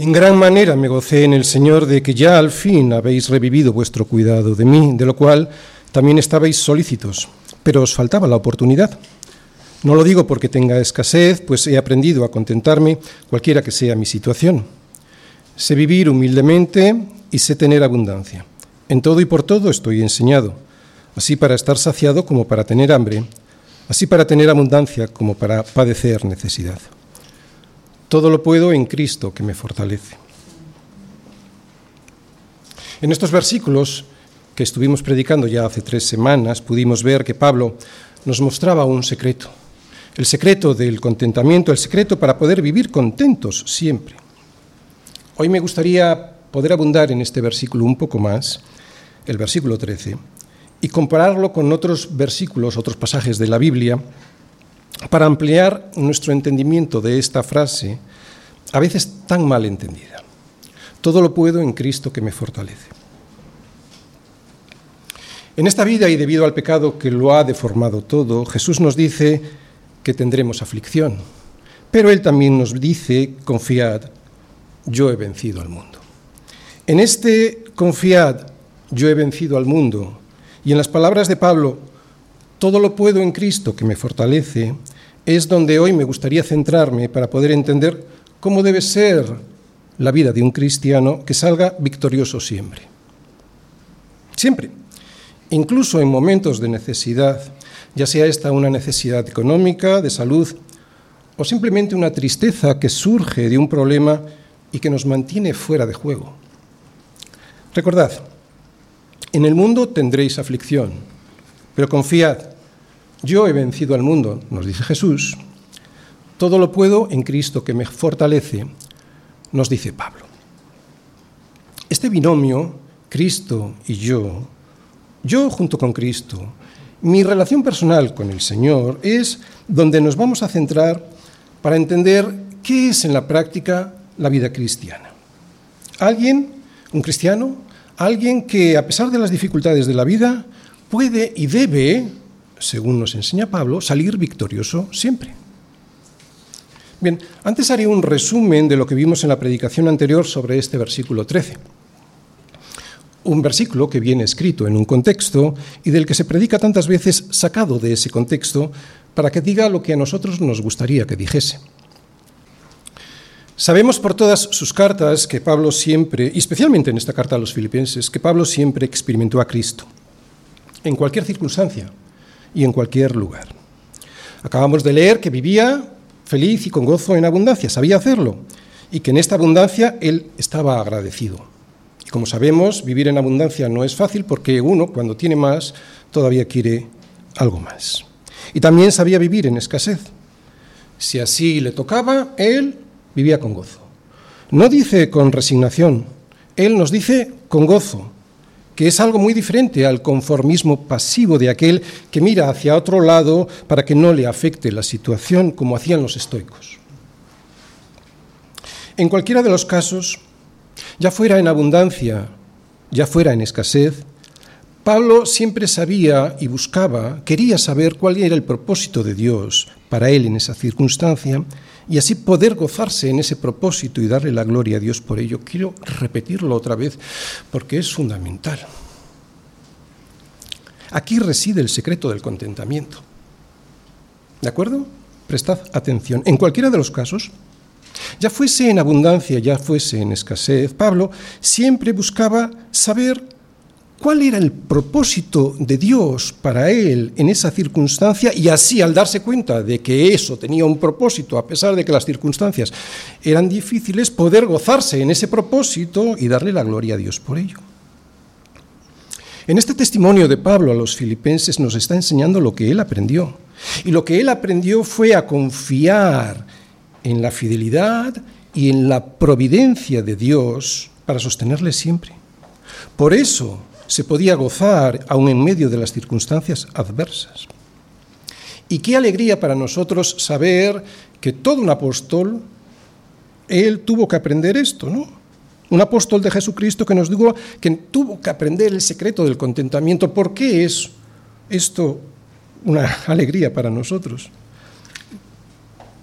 En gran manera me gocé en el Señor de que ya al fin habéis revivido vuestro cuidado de mí, de lo cual también estabais solícitos, pero os faltaba la oportunidad. No lo digo porque tenga escasez, pues he aprendido a contentarme cualquiera que sea mi situación. Sé vivir humildemente y sé tener abundancia. En todo y por todo estoy enseñado, así para estar saciado como para tener hambre, así para tener abundancia como para padecer necesidad. Todo lo puedo en Cristo que me fortalece. En estos versículos que estuvimos predicando ya hace tres semanas, pudimos ver que Pablo nos mostraba un secreto, el secreto del contentamiento, el secreto para poder vivir contentos siempre. Hoy me gustaría poder abundar en este versículo un poco más, el versículo 13, y compararlo con otros versículos, otros pasajes de la Biblia, para ampliar nuestro entendimiento de esta frase, a veces tan mal entendida. Todo lo puedo en Cristo que me fortalece. En esta vida y debido al pecado que lo ha deformado todo, Jesús nos dice que tendremos aflicción, pero Él también nos dice, confiad, yo he vencido al mundo. En este confiad, yo he vencido al mundo, y en las palabras de Pablo, todo lo puedo en Cristo que me fortalece, es donde hoy me gustaría centrarme para poder entender cómo debe ser la vida de un cristiano que salga victorioso siempre. Siempre. Incluso en momentos de necesidad, ya sea esta una necesidad económica, de salud, o simplemente una tristeza que surge de un problema y que nos mantiene fuera de juego. Recordad, en el mundo tendréis aflicción, pero confiad, yo he vencido al mundo, nos dice Jesús. Todo lo puedo en Cristo que me fortalece, nos dice Pablo. Este binomio, Cristo y yo, yo junto con Cristo, mi relación personal con el Señor es donde nos vamos a centrar para entender qué es en la práctica la vida cristiana. Alguien, un cristiano, alguien que a pesar de las dificultades de la vida puede y debe según nos enseña Pablo, salir victorioso siempre. Bien, antes haré un resumen de lo que vimos en la predicación anterior sobre este versículo 13. Un versículo que viene escrito en un contexto y del que se predica tantas veces sacado de ese contexto para que diga lo que a nosotros nos gustaría que dijese. Sabemos por todas sus cartas que Pablo siempre, y especialmente en esta carta a los filipenses, que Pablo siempre experimentó a Cristo, en cualquier circunstancia, y en cualquier lugar. Acabamos de leer que vivía feliz y con gozo en abundancia, sabía hacerlo, y que en esta abundancia él estaba agradecido. Y como sabemos, vivir en abundancia no es fácil porque uno, cuando tiene más, todavía quiere algo más. Y también sabía vivir en escasez. Si así le tocaba, él vivía con gozo. No dice con resignación, él nos dice con gozo, que es algo muy diferente al conformismo pasivo de aquel que mira hacia otro lado para que no le afecte la situación como hacían los estoicos. En cualquiera de los casos, ya fuera en abundancia, ya fuera en escasez, Pablo siempre sabía y buscaba, quería saber cuál era el propósito de Dios para él en esa circunstancia y así poder gozarse en ese propósito y darle la gloria a Dios por ello. Quiero repetirlo otra vez porque es fundamental. Aquí reside el secreto del contentamiento. ¿De acuerdo? Prestad atención. En cualquiera de los casos, ya fuese en abundancia, ya fuese en escasez, Pablo siempre buscaba saber cuál era el propósito de Dios para él en esa circunstancia y así al darse cuenta de que eso tenía un propósito, a pesar de que las circunstancias eran difíciles, poder gozarse en ese propósito y darle la gloria a Dios por ello. En este testimonio de Pablo a los filipenses nos está enseñando lo que él aprendió. Y lo que él aprendió fue a confiar en la fidelidad y en la providencia de Dios para sostenerle siempre. Por eso se podía gozar aún en medio de las circunstancias adversas. Y qué alegría para nosotros saber que todo un apóstol, él tuvo que aprender esto, ¿no? Un apóstol de Jesucristo que nos dijo que tuvo que aprender el secreto del contentamiento. ¿Por qué es esto una alegría para nosotros?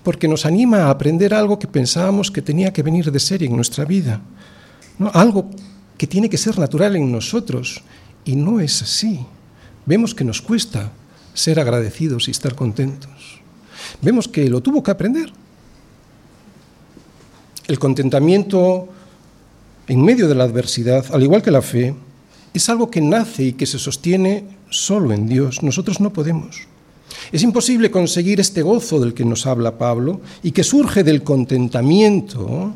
porque nos anima a aprender algo que pensábamos que tenía que venir de serie en nuestra vida, ¿no? algo que tiene que ser natural en nosotros, y no es así. Vemos que nos cuesta ser agradecidos y estar contentos. Vemos que lo tuvo que aprender. El contentamiento en medio de la adversidad, al igual que la fe, es algo que nace y que se sostiene solo en Dios. Nosotros no podemos. Es imposible conseguir este gozo del que nos habla Pablo y que surge del contentamiento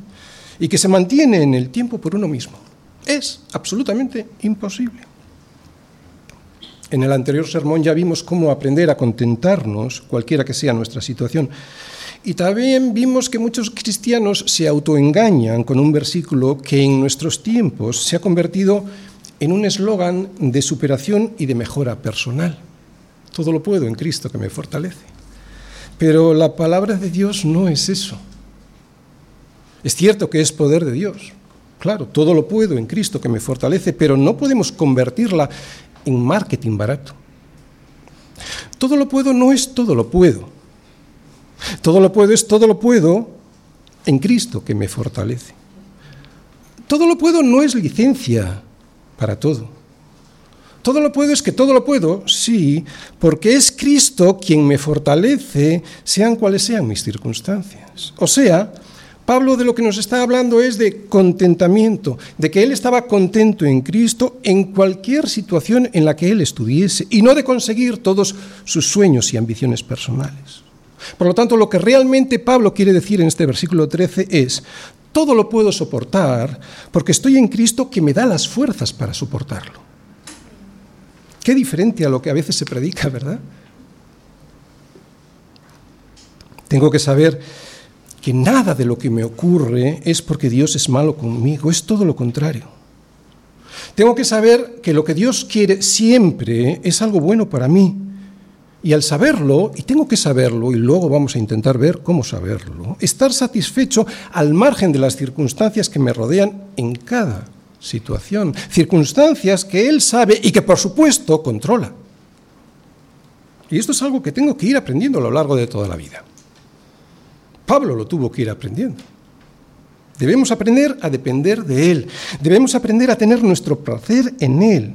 y que se mantiene en el tiempo por uno mismo. Es absolutamente imposible. En el anterior sermón ya vimos cómo aprender a contentarnos, cualquiera que sea nuestra situación. Y también vimos que muchos cristianos se autoengañan con un versículo que en nuestros tiempos se ha convertido en un eslogan de superación y de mejora personal. Todo lo puedo en Cristo que me fortalece. Pero la palabra de Dios no es eso. Es cierto que es poder de Dios. Claro, todo lo puedo en Cristo que me fortalece, pero no podemos convertirla en marketing barato. Todo lo puedo no es todo lo puedo. Todo lo puedo es todo lo puedo en Cristo que me fortalece. Todo lo puedo no es licencia para todo. Todo lo puedo es que todo lo puedo, sí, porque es Cristo quien me fortalece, sean cuales sean mis circunstancias. O sea, Pablo de lo que nos está hablando es de contentamiento, de que él estaba contento en Cristo en cualquier situación en la que él estuviese y no de conseguir todos sus sueños y ambiciones personales. Por lo tanto, lo que realmente Pablo quiere decir en este versículo 13 es, todo lo puedo soportar porque estoy en Cristo que me da las fuerzas para soportarlo. Qué diferente a lo que a veces se predica, ¿verdad? Tengo que saber que nada de lo que me ocurre es porque Dios es malo conmigo, es todo lo contrario. Tengo que saber que lo que Dios quiere siempre es algo bueno para mí. Y al saberlo, y tengo que saberlo, y luego vamos a intentar ver cómo saberlo, estar satisfecho al margen de las circunstancias que me rodean en cada situación. Circunstancias que Él sabe y que por supuesto controla. Y esto es algo que tengo que ir aprendiendo a lo largo de toda la vida. Pablo lo tuvo que ir aprendiendo. Debemos aprender a depender de Él. Debemos aprender a tener nuestro placer en Él.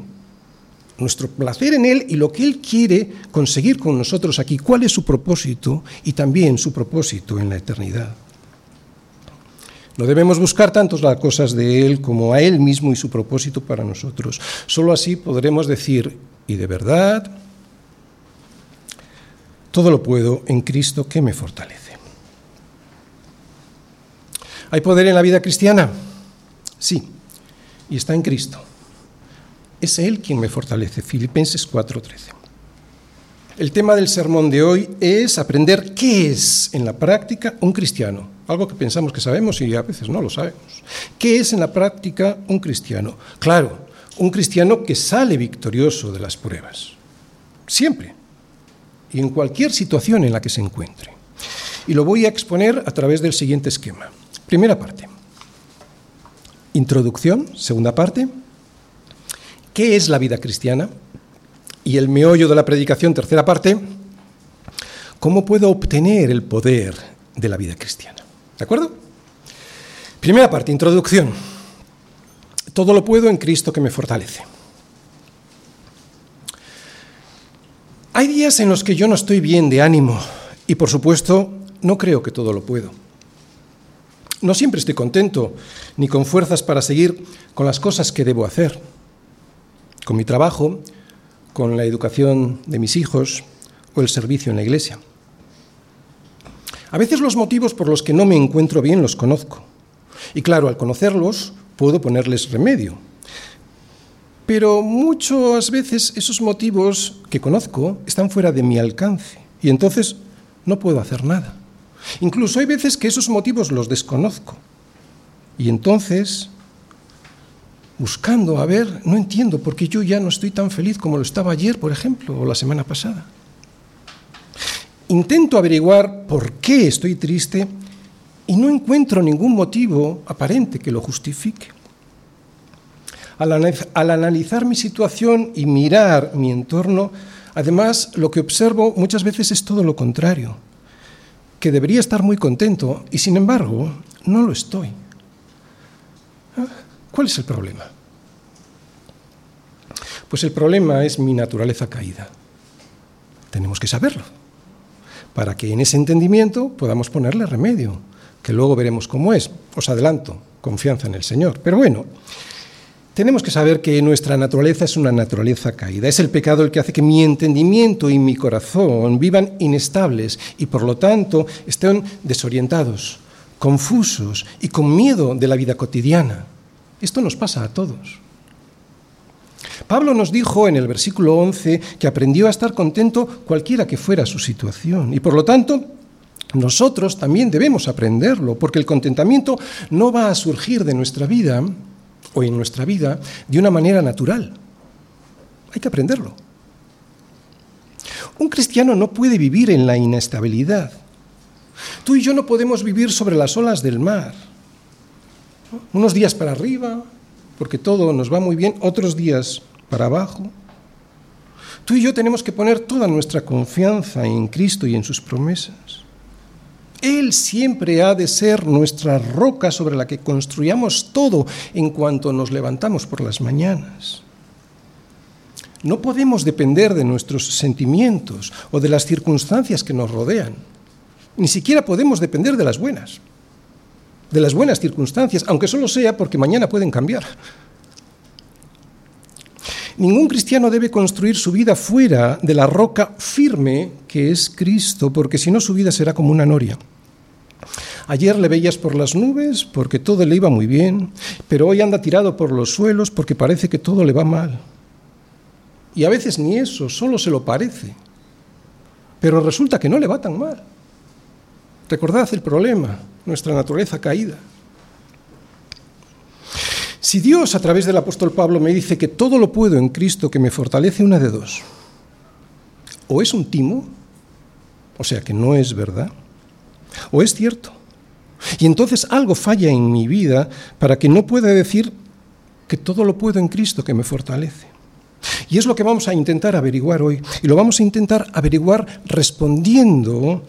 Nuestro placer en Él y lo que Él quiere conseguir con nosotros aquí. ¿Cuál es su propósito? Y también su propósito en la eternidad. No debemos buscar tanto las cosas de Él como a Él mismo y su propósito para nosotros. Solo así podremos decir, y de verdad, todo lo puedo en Cristo que me fortalece. ¿Hay poder en la vida cristiana? Sí, y está en Cristo. Es Él quien me fortalece. Filipenses 4:13. El tema del sermón de hoy es aprender qué es en la práctica un cristiano. Algo que pensamos que sabemos y a veces no lo sabemos. ¿Qué es en la práctica un cristiano? Claro, un cristiano que sale victorioso de las pruebas. Siempre. Y en cualquier situación en la que se encuentre. Y lo voy a exponer a través del siguiente esquema. Primera parte. Introducción, segunda parte. ¿Qué es la vida cristiana? Y el meollo de la predicación, tercera parte. ¿Cómo puedo obtener el poder de la vida cristiana? ¿De acuerdo? Primera parte, introducción. Todo lo puedo en Cristo que me fortalece. Hay días en los que yo no estoy bien de ánimo y por supuesto no creo que todo lo puedo. No siempre estoy contento ni con fuerzas para seguir con las cosas que debo hacer, con mi trabajo, con la educación de mis hijos o el servicio en la iglesia. A veces los motivos por los que no me encuentro bien los conozco. Y claro, al conocerlos puedo ponerles remedio. Pero muchas veces esos motivos que conozco están fuera de mi alcance y entonces no puedo hacer nada. Incluso hay veces que esos motivos los desconozco. Y entonces, buscando, a ver, no entiendo por qué yo ya no estoy tan feliz como lo estaba ayer, por ejemplo, o la semana pasada. Intento averiguar por qué estoy triste y no encuentro ningún motivo aparente que lo justifique. Al, analizar mi situación y mirar mi entorno, además lo que observo muchas veces es todo lo contrario que debería estar muy contento y sin embargo no lo estoy. ¿Ah? ¿Cuál es el problema? Pues el problema es mi naturaleza caída. Tenemos que saberlo, para que en ese entendimiento podamos ponerle remedio, que luego veremos cómo es. Os adelanto, confianza en el Señor. Pero bueno, tenemos que saber que nuestra naturaleza es una naturaleza caída. Es el pecado el que hace que mi entendimiento y mi corazón vivan inestables y por lo tanto estén desorientados, confusos y con miedo de la vida cotidiana. Esto nos pasa a todos. Pablo nos dijo en el versículo 11 que aprendió a estar contento cualquiera que fuera su situación y por lo tanto nosotros también debemos aprenderlo porque el contentamiento no va a surgir de nuestra vida o en nuestra vida de una manera natural. Hay que aprenderlo. Un cristiano no puede vivir en la inestabilidad. Tú y yo no podemos vivir sobre las olas del mar. Unos días para arriba, porque todo nos va muy bien, otros días para abajo. Tú y yo tenemos que poner toda nuestra confianza en Cristo y en sus promesas. Él siempre ha de ser nuestra roca sobre la que construyamos todo en cuanto nos levantamos por las mañanas. No podemos depender de nuestros sentimientos o de las circunstancias que nos rodean. Ni siquiera podemos depender de las buenas, de las buenas circunstancias, aunque solo sea porque mañana pueden cambiar. Ningún cristiano debe construir su vida fuera de la roca firme que es Cristo, porque si no su vida será como una noria. Ayer le veías por las nubes porque todo le iba muy bien, pero hoy anda tirado por los suelos porque parece que todo le va mal. Y a veces ni eso, solo se lo parece. Pero resulta que no le va tan mal. Recordad el problema, nuestra naturaleza caída. Si Dios a través del apóstol Pablo me dice que todo lo puedo en Cristo que me fortalece, una de dos. O es un timo, o sea que no es verdad, o es cierto. Y entonces algo falla en mi vida para que no pueda decir que todo lo puedo en Cristo que me fortalece. Y es lo que vamos a intentar averiguar hoy. Y lo vamos a intentar averiguar respondiendo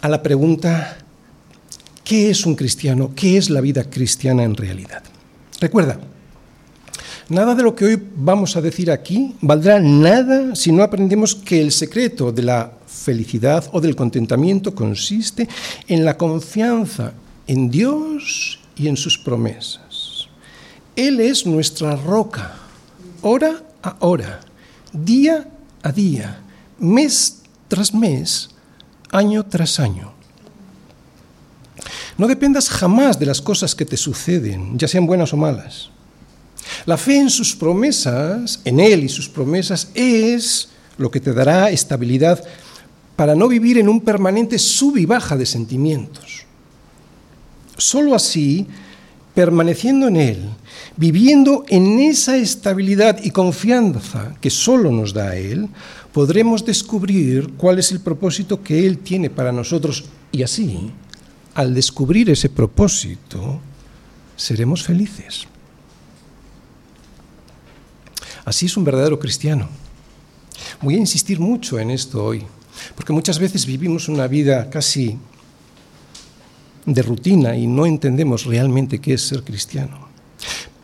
a la pregunta, ¿Qué es un cristiano? ¿Qué es la vida cristiana en realidad? Recuerda, nada de lo que hoy vamos a decir aquí valdrá nada si no aprendemos que el secreto de la felicidad o del contentamiento consiste en la confianza en Dios y en sus promesas. Él es nuestra roca, hora a hora, día a día, mes tras mes, año tras año. No dependas jamás de las cosas que te suceden, ya sean buenas o malas. La fe en sus promesas, en Él y sus promesas, es lo que te dará estabilidad para no vivir en un permanente sub y baja de sentimientos. Solo así, permaneciendo en Él, viviendo en esa estabilidad y confianza que solo nos da Él, podremos descubrir cuál es el propósito que Él tiene para nosotros y así al descubrir ese propósito, seremos felices. Así es un verdadero cristiano. Voy a insistir mucho en esto hoy, porque muchas veces vivimos una vida casi de rutina y no entendemos realmente qué es ser cristiano.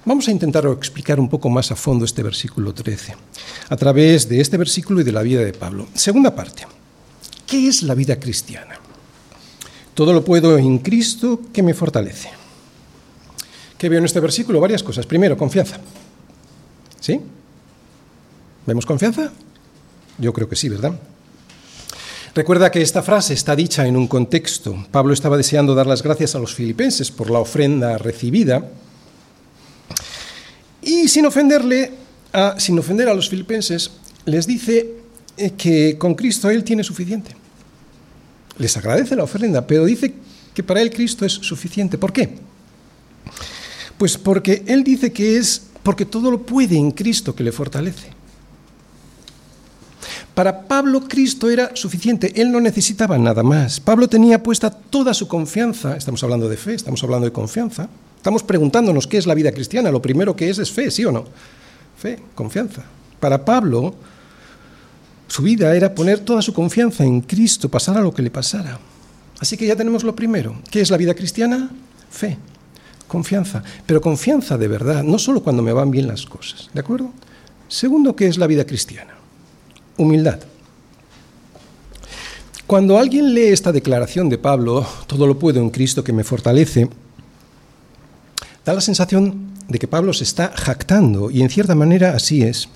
Vamos a intentar explicar un poco más a fondo este versículo 13, a través de este versículo y de la vida de Pablo. Segunda parte, ¿qué es la vida cristiana? Todo lo puedo en Cristo que me fortalece. ¿Qué veo en este versículo? Varias cosas. Primero, confianza. ¿Sí? ¿Vemos confianza? Yo creo que sí, ¿verdad? Recuerda que esta frase está dicha en un contexto. Pablo estaba deseando dar las gracias a los filipenses por la ofrenda recibida. Y sin ofenderle, sin ofender a los filipenses, les dice eh, que con Cristo Él tiene suficiente les agradece la ofrenda, pero dice que para él Cristo es suficiente. ¿Por qué? Pues porque él dice que es porque todo lo puede en Cristo que le fortalece. Para Pablo Cristo era suficiente, él no necesitaba nada más. Pablo tenía puesta toda su confianza, estamos hablando de fe, estamos hablando de confianza, estamos preguntándonos qué es la vida cristiana, lo primero que es es fe, ¿sí o no? Fe, confianza. Para Pablo Su vida era poner toda su confianza en Cristo, pasara lo que le pasara. Así que ya tenemos lo primero. ¿Qué es la vida cristiana? Fe, confianza. Pero confianza de verdad, no solo cuando me van bien las cosas. ¿De acuerdo? Segundo, ¿qué es la vida cristiana? Humildad. Cuando alguien lee esta declaración de Pablo, todo lo puedo en Cristo que me fortalece, da la sensación de que Pablo se está jactando, y en cierta manera así es.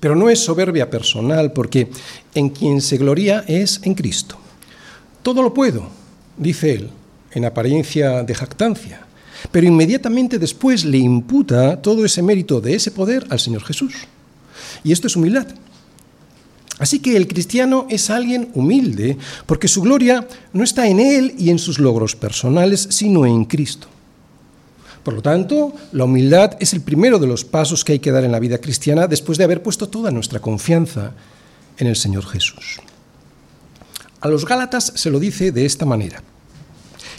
Pero no es soberbia personal, porque en quien se gloria es en Cristo. Todo lo puedo, dice él, en apariencia de jactancia, pero inmediatamente después le imputa todo ese mérito de ese poder al Señor Jesús. Y esto es humildad. Así que el cristiano es alguien humilde, porque su gloria no está en él y en sus logros personales, sino en Cristo. Por lo tanto, la humildad es el primero de los pasos que hay que dar en la vida cristiana después de haber puesto toda nuestra confianza en el Señor Jesús. A los Gálatas se lo dice de esta manera.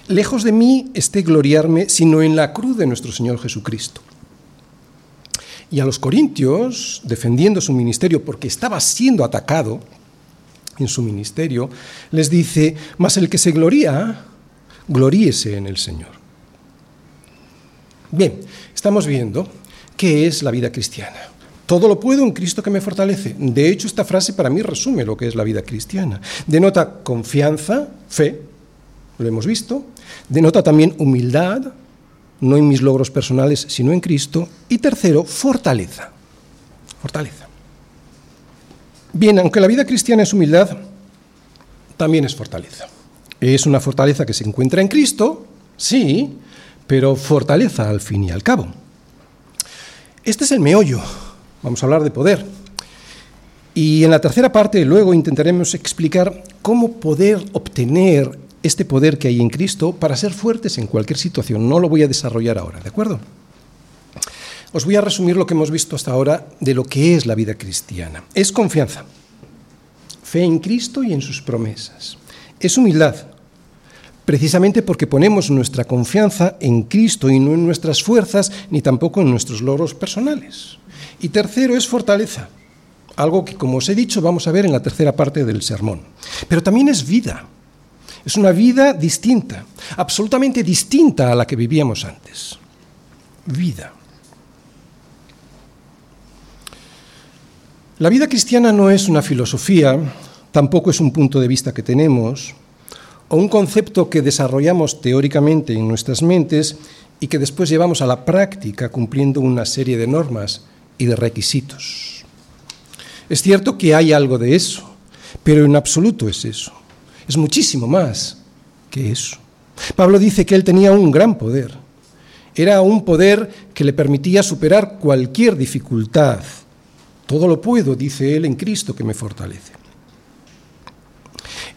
Lejos de mí esté gloriarme, sino en la cruz de nuestro Señor Jesucristo. Y a los corintios, defendiendo su ministerio porque estaba siendo atacado en su ministerio, les dice, mas el que se gloría, gloríese en el Señor. Bien, estamos viendo qué es la vida cristiana. Todo lo puedo en Cristo que me fortalece. De hecho, esta frase para mí resume lo que es la vida cristiana. Denota confianza, fe, lo hemos visto. Denota también humildad, no en mis logros personales, sino en Cristo. Y tercero, fortaleza. Fortaleza. Bien, aunque la vida cristiana es humildad, también es fortaleza. Es una fortaleza que se encuentra en Cristo, sí, pero fortaleza al fin y al cabo. Este es el meollo. Vamos a hablar de poder. Y en la tercera parte luego intentaremos explicar cómo poder obtener este poder que hay en Cristo para ser fuertes en cualquier situación. No lo voy a desarrollar ahora, ¿de acuerdo? Os voy a resumir lo que hemos visto hasta ahora de lo que es la vida cristiana. Es confianza, fe en Cristo y en sus promesas. Es humildad, precisamente porque ponemos nuestra confianza en Cristo y no en nuestras fuerzas ni tampoco en nuestros logros personales. Y tercero es fortaleza, algo que, como os he dicho, vamos a ver en la tercera parte del sermón. Pero también es vida. Es una vida distinta, absolutamente distinta a la que vivíamos antes. Vida. La vida cristiana no es una filosofía, tampoco es un punto de vista que tenemos, o un concepto que desarrollamos teóricamente en nuestras mentes y que después llevamos a la práctica cumpliendo una serie de normas y de requisitos. Es cierto que hay algo de eso, pero en absoluto es eso. Es muchísimo más que eso. Pablo dice que él tenía un gran poder. Era un poder que le permitía superar cualquier dificultad. Todo lo puedo, dice él, en Cristo que me fortalece.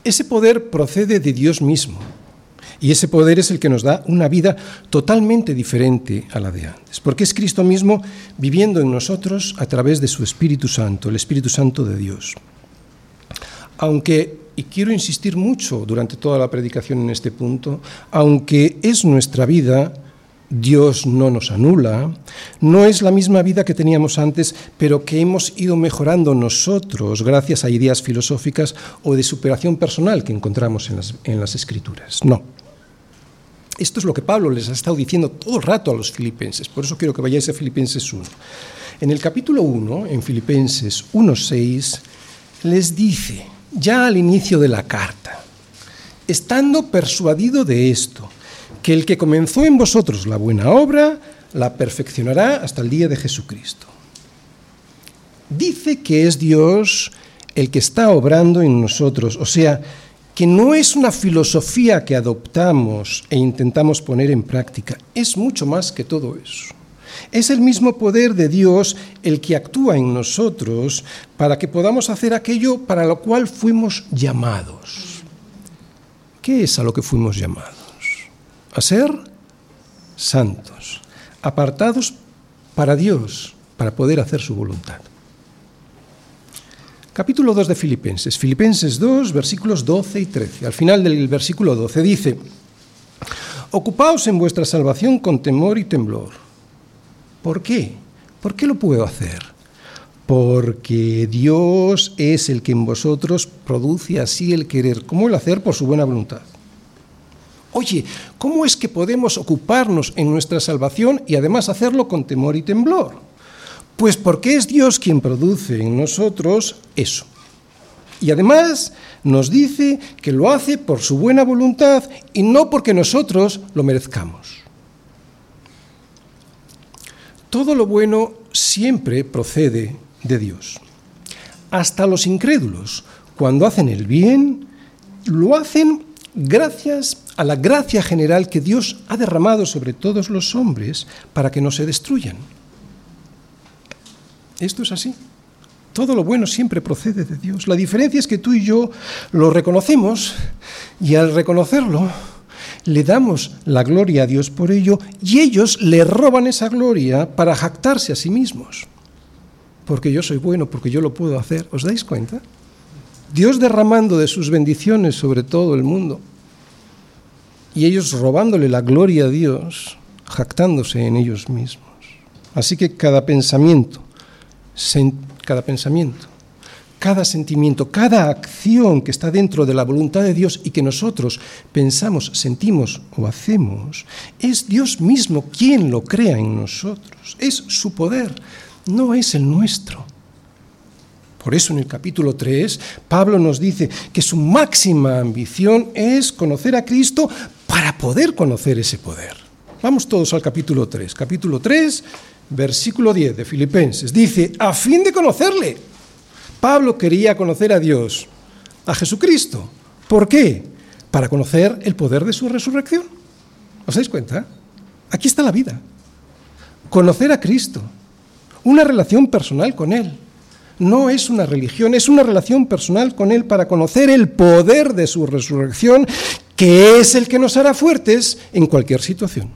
Ese poder procede de Dios mismo. Y ese poder es el que nos da una vida totalmente diferente a la de antes, porque es Cristo mismo viviendo en nosotros a través de su Espíritu Santo, el Espíritu Santo de Dios. Aunque, y quiero insistir mucho durante toda la predicación en este punto, aunque es nuestra vida Dios no nos anula, no es la misma vida que teníamos antes, pero que hemos ido mejorando nosotros gracias a ideas filosóficas o de superación personal que encontramos en las, en las escrituras. No. Esto es lo que Pablo les ha estado diciendo todo el rato a los filipenses, por eso quiero que vayáis a Filipenses 1. En el capítulo 1, en Filipenses 1.6, les dice, ya al inicio de la carta, estando persuadido de esto, que el que comenzó en vosotros la buena obra, la perfeccionará hasta el día de Jesucristo. Dice que es Dios el que está obrando en nosotros, o sea, que no es una filosofía que adoptamos e intentamos poner en práctica, es mucho más que todo eso. Es el mismo poder de Dios el que actúa en nosotros para que podamos hacer aquello para lo cual fuimos llamados. ¿Qué es a lo que fuimos llamados? A ser santos, apartados para Dios, para poder hacer su voluntad. Capítulo 2 de Filipenses, Filipenses 2, versículos 12 y 13. Al final del versículo 12 dice, Ocupaos en vuestra salvación con temor y temblor. ¿Por qué? ¿Por qué lo puedo hacer? porque Dios es el que en vosotros produce así el querer, como el hacer por su buena voluntad. Oye, ¿cómo es que podemos ocuparnos en nuestra salvación y además hacerlo con temor y temblor? Pues porque es Dios quien produce en nosotros eso. Y además nos dice que lo hace por su buena voluntad y no porque nosotros lo merezcamos. Todo lo bueno siempre procede de Dios. Hasta los incrédulos, cuando hacen el bien, lo hacen gracias a la gracia general que Dios ha derramado sobre todos los hombres para que no se destruyan. Esto es así. Todo lo bueno siempre procede de Dios. La diferencia es que tú y yo lo reconocemos y al reconocerlo le damos la gloria a Dios por ello y ellos le roban esa gloria para jactarse a sí mismos. Porque yo soy bueno, porque yo lo puedo hacer. ¿Os dais cuenta? Dios derramando de sus bendiciones sobre todo el mundo y ellos robándole la gloria a Dios, jactándose en ellos mismos. Así que cada pensamiento, cada pensamiento, cada sentimiento, cada acción que está dentro de la voluntad de Dios y que nosotros pensamos, sentimos o hacemos, es Dios mismo quien lo crea en nosotros. Es su poder, no es el nuestro. Por eso en el capítulo 3 Pablo nos dice que su máxima ambición es conocer a Cristo para poder conocer ese poder. Vamos todos al capítulo 3. Capítulo 3, versículo 10 de Filipenses. Dice, a fin de conocerle. Pablo quería conocer a Dios, a Jesucristo. ¿Por qué? Para conocer el poder de su resurrección. ¿Os dais cuenta? Aquí está la vida. Conocer a Cristo. Una relación personal con Él no es una religión, es una relación personal con Él para conocer el poder de su resurrección, que es el que nos hará fuertes en cualquier situación.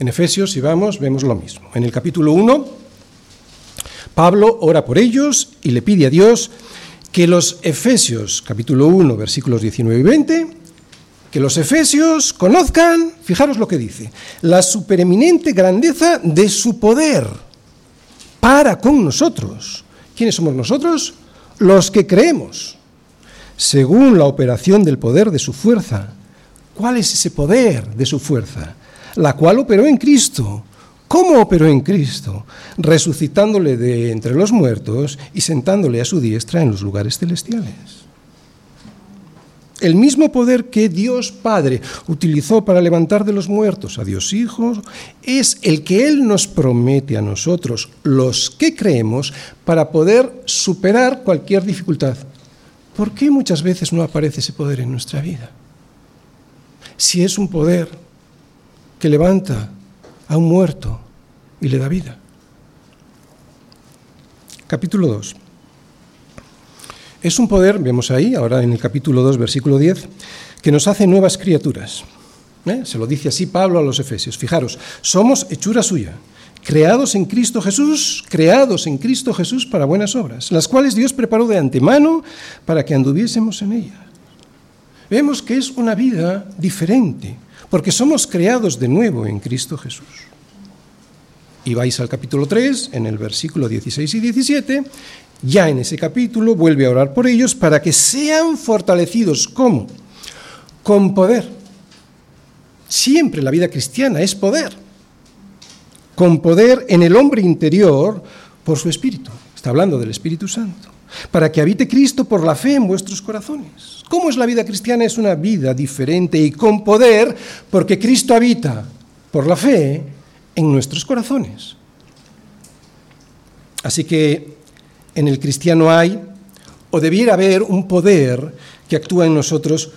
En Efesios, si vamos, vemos lo mismo. En el capítulo 1, Pablo ora por ellos y le pide a Dios que los Efesios, capítulo 1, versículos 19 y 20, que los Efesios conozcan, fijaros lo que dice, la supereminente grandeza de su poder para con nosotros. ¿Quiénes somos nosotros? Los que creemos, según la operación del poder de su fuerza. ¿Cuál es ese poder de su fuerza? La cual operó en Cristo. ¿Cómo operó en Cristo? Resucitándole de entre los muertos y sentándole a su diestra en los lugares celestiales. El mismo poder que Dios Padre utilizó para levantar de los muertos a Dios Hijo es el que Él nos promete a nosotros, los que creemos, para poder superar cualquier dificultad. ¿Por qué muchas veces no aparece ese poder en nuestra vida? Si es un poder que levanta a un muerto y le da vida. Capítulo 2. Es un poder, vemos ahí, ahora en el capítulo 2, versículo 10, que nos hace nuevas criaturas. ¿Eh? Se lo dice así Pablo a los Efesios. Fijaros, somos hechura suya, creados en Cristo Jesús, creados en Cristo Jesús para buenas obras, las cuales Dios preparó de antemano para que anduviésemos en ellas. Vemos que es una vida diferente, porque somos creados de nuevo en Cristo Jesús. Y vais al capítulo 3, en el versículo 16 y 17, ya en ese capítulo vuelve a orar por ellos para que sean fortalecidos. ¿Cómo? Con poder. Siempre la vida cristiana es poder. Con poder en el hombre interior por su espíritu. Está hablando del Espíritu Santo. Para que habite Cristo por la fe en vuestros corazones. ¿Cómo es la vida cristiana? Es una vida diferente y con poder porque Cristo habita por la fe en nuestros corazones. Así que en el cristiano hay, o debiera haber, un poder que actúa en nosotros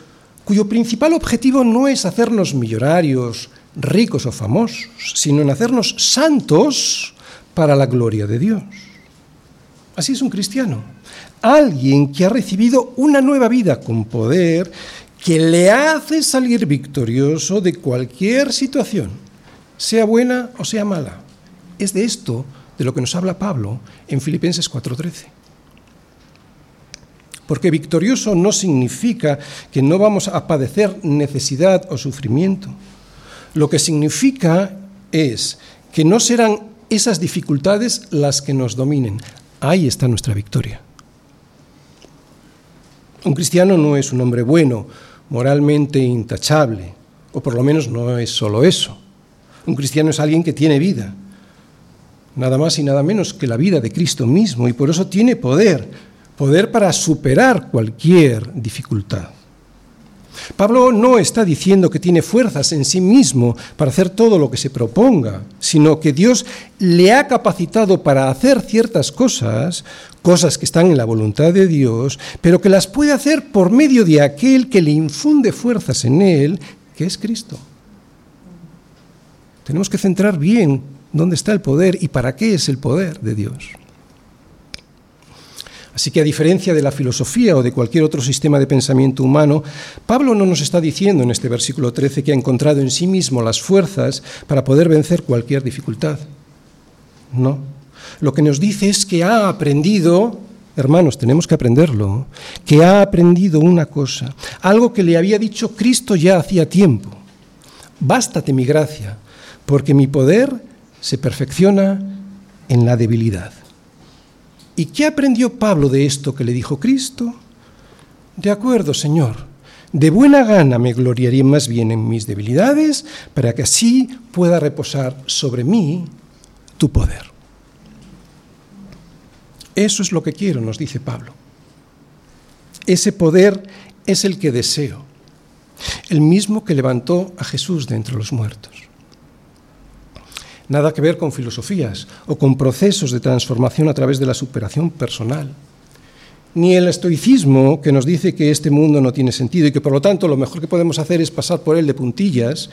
cuyo principal objetivo no es hacernos millonarios, ricos o famosos, sino en hacernos santos para la gloria de Dios. Así es un cristiano, alguien que ha recibido una nueva vida con poder que le hace salir victorioso de cualquier situación, sea buena o sea mala. Es de esto de lo que nos habla Pablo en Filipenses 4:13. Porque victorioso no significa que no vamos a padecer necesidad o sufrimiento. Lo que significa es que no serán esas dificultades las que nos dominen. Ahí está nuestra victoria. Un cristiano no es un hombre bueno, moralmente intachable, o por lo menos no es solo eso. Un cristiano es alguien que tiene vida, nada más y nada menos que la vida de Cristo mismo, y por eso tiene poder, poder para superar cualquier dificultad. Pablo no está diciendo que tiene fuerzas en sí mismo para hacer todo lo que se proponga, sino que Dios le ha capacitado para hacer ciertas cosas, cosas que están en la voluntad de Dios, pero que las puede hacer por medio de aquel que le infunde fuerzas en él, que es Cristo. Tenemos que centrar bien dónde está el poder y para qué es el poder de Dios. Así que a diferencia de la filosofía o de cualquier otro sistema de pensamiento humano, Pablo no nos está diciendo en este versículo 13 que ha encontrado en sí mismo las fuerzas para poder vencer cualquier dificultad. No. Lo que nos dice es que ha aprendido, hermanos, tenemos que aprenderlo, que ha aprendido una cosa, algo que le había dicho Cristo ya hacía tiempo. Bástate mi gracia, porque mi poder se perfecciona en la debilidad. ¿Y qué aprendió Pablo de esto que le dijo Cristo? De acuerdo, Señor, de buena gana me gloriaré más bien en mis debilidades para que así pueda reposar sobre mí tu poder. Eso es lo que quiero, nos dice Pablo. Ese poder es el que deseo, el mismo que levantó a Jesús de entre los muertos nada que ver con filosofías o con procesos de transformación a través de la superación personal. Ni el estoicismo que nos dice que este mundo no tiene sentido y que por lo tanto lo mejor que podemos hacer es pasar por él de puntillas,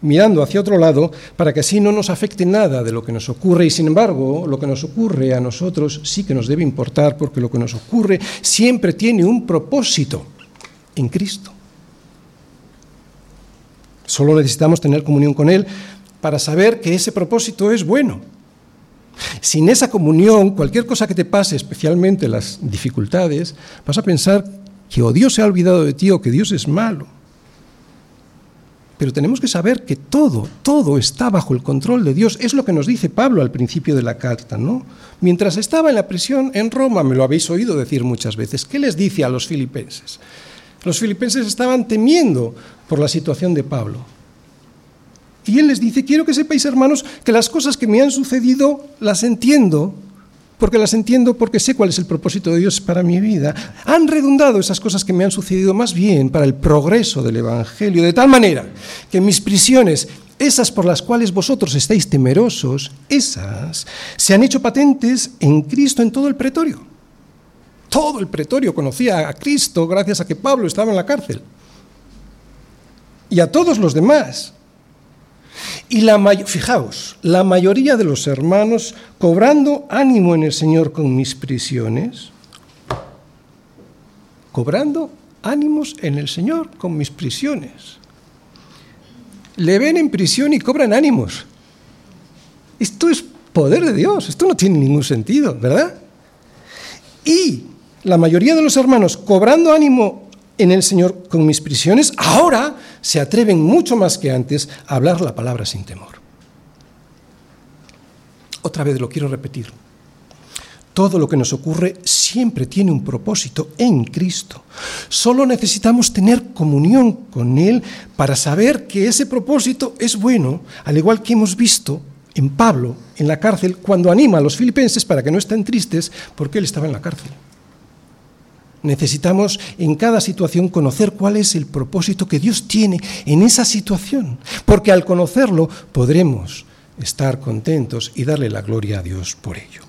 mirando hacia otro lado, para que así no nos afecte nada de lo que nos ocurre y sin embargo lo que nos ocurre a nosotros sí que nos debe importar porque lo que nos ocurre siempre tiene un propósito en Cristo. Solo necesitamos tener comunión con Él para saber que ese propósito es bueno. Sin esa comunión, cualquier cosa que te pase, especialmente las dificultades, vas a pensar que o Dios se ha olvidado de ti o que Dios es malo. Pero tenemos que saber que todo, todo está bajo el control de Dios. Es lo que nos dice Pablo al principio de la carta, ¿no? Mientras estaba en la prisión en Roma, me lo habéis oído decir muchas veces, ¿qué les dice a los filipenses? Los filipenses estaban temiendo por la situación de Pablo. Y él les dice, quiero que sepáis, hermanos, que las cosas que me han sucedido las entiendo, porque las entiendo porque sé cuál es el propósito de Dios para mi vida. Han redundado esas cosas que me han sucedido más bien para el progreso del Evangelio, de tal manera que mis prisiones, esas por las cuales vosotros estáis temerosos, esas se han hecho patentes en Cristo en todo el pretorio. Todo el pretorio conocía a Cristo gracias a que Pablo estaba en la cárcel. Y a todos los demás. Y la fijaos, la mayoría de los hermanos, cobrando ánimo en el Señor con mis prisiones, cobrando ánimos en el Señor con mis prisiones. Le ven en prisión y cobran ánimos. Esto es poder de Dios, esto no tiene ningún sentido, ¿verdad? Y la mayoría de los hermanos, cobrando ánimo en el Señor con mis prisiones, ahora se atreven mucho más que antes a hablar la palabra sin temor. Otra vez lo quiero repetir. Todo lo que nos ocurre siempre tiene un propósito en Cristo. Solo necesitamos tener comunión con Él para saber que ese propósito es bueno, al igual que hemos visto en Pablo en la cárcel cuando anima a los filipenses para que no estén tristes porque él estaba en la cárcel. Necesitamos en cada situación conocer cuál es el propósito que Dios tiene en esa situación, porque al conocerlo podremos estar contentos y darle la gloria a Dios por ello.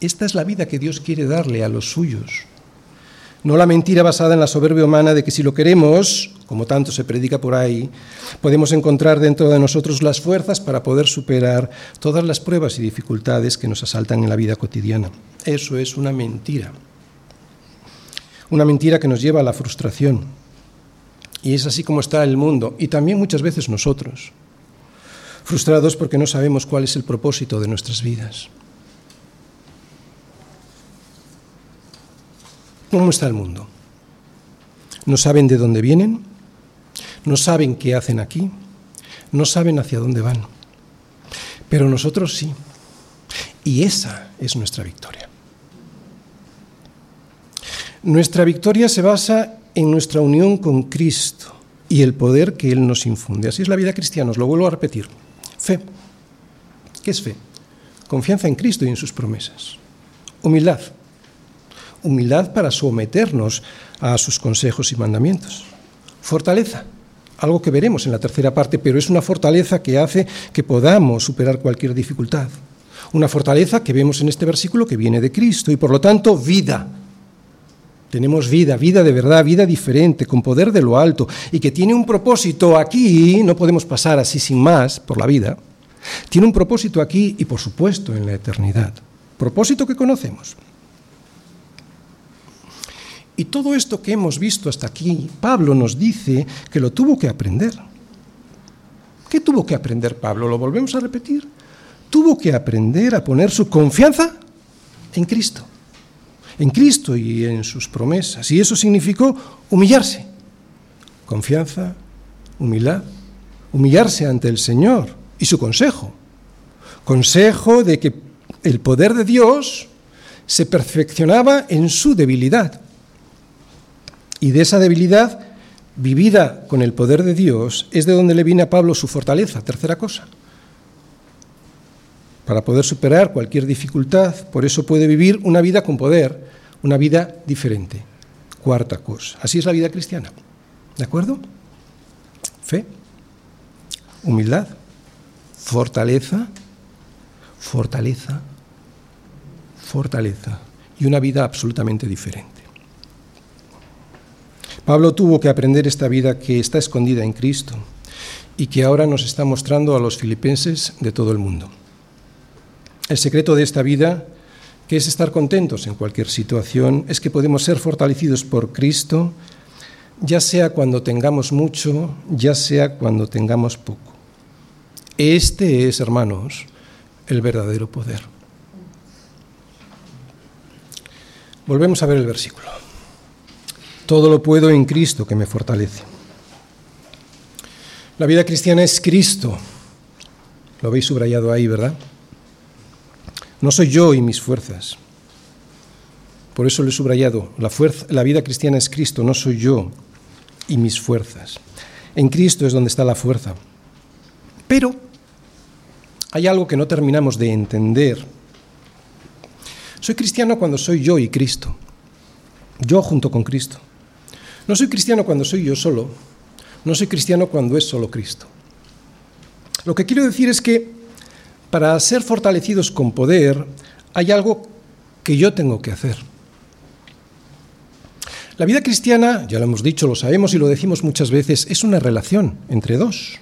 Esta es la vida que Dios quiere darle a los suyos. No la mentira basada en la soberbia humana de que si lo queremos, como tanto se predica por ahí, podemos encontrar dentro de nosotros las fuerzas para poder superar todas las pruebas y dificultades que nos asaltan en la vida cotidiana. Eso es una mentira una mentira que nos lleva a la frustración. Y es así como está el mundo, y también muchas veces nosotros, frustrados porque no sabemos cuál es el propósito de nuestras vidas. ¿Cómo está el mundo? No saben de dónde vienen, no saben qué hacen aquí, no saben hacia dónde van. pero nosotros sí. Y esa es nuestra victoria. Nuestra victoria se basa en nuestra unión con Cristo y el poder que Él nos infunde. Así es la vida cristiana, os lo vuelvo a repetir. Fe. ¿Qué es fe? Confianza en Cristo y en sus promesas. Humildad. Humildad para someternos a sus consejos y mandamientos. Fortaleza. Algo que veremos en la tercera parte, pero es una fortaleza que hace que podamos superar cualquier dificultad. Una fortaleza que vemos en este versículo que viene de Cristo y por lo tanto vida tenemos vida, vida de verdad, vida diferente, con poder de lo alto y que tiene un propósito aquí, no podemos pasar así sin más por la vida, tiene un propósito aquí y por supuesto en la eternidad. Propósito que conocemos. Y todo esto que hemos visto hasta aquí, Pablo nos dice que lo tuvo que aprender. ¿Qué tuvo que aprender Pablo? ¿Lo volvemos a repetir? Tuvo que aprender a poner su confianza en Cristo en Cristo y en sus promesas. Y eso significó humillarse. Confianza, humildad, humillarse ante el Señor y su consejo. Consejo de que el poder de Dios se perfeccionaba en su debilidad. Y de esa debilidad, vivida con el poder de Dios, es de donde le viene a Pablo su fortaleza. Tercera cosa para poder superar cualquier dificultad. Por eso puede vivir una vida con poder, una vida diferente. Cuarta cosa. Así es la vida cristiana. ¿De acuerdo? Fe, humildad, fortaleza, fortaleza, fortaleza y una vida absolutamente diferente. Pablo tuvo que aprender esta vida que está escondida en Cristo y que ahora nos está mostrando a los filipenses de todo el mundo. El secreto de esta vida, que es estar contentos en cualquier situación, es que podemos ser fortalecidos por Cristo, ya sea cuando tengamos mucho, ya sea cuando tengamos poco. Este es, hermanos, el verdadero poder. Volvemos a ver el versículo. Todo lo puedo en Cristo que me fortalece. La vida cristiana es Cristo. Lo habéis subrayado ahí, ¿verdad? No soy yo y mis fuerzas. Por eso lo he subrayado. La, fuerza, la vida cristiana es Cristo, no soy yo y mis fuerzas. En Cristo es donde está la fuerza. Pero hay algo que no terminamos de entender. Soy cristiano cuando soy yo y Cristo. Yo junto con Cristo. No soy cristiano cuando soy yo solo. No soy cristiano cuando es solo Cristo. Lo que quiero decir es que para ser fortalecidos con poder, hay algo que yo tengo que hacer. La vida cristiana, ya lo hemos dicho, lo sabemos y lo decimos muchas veces, es una relación entre dos.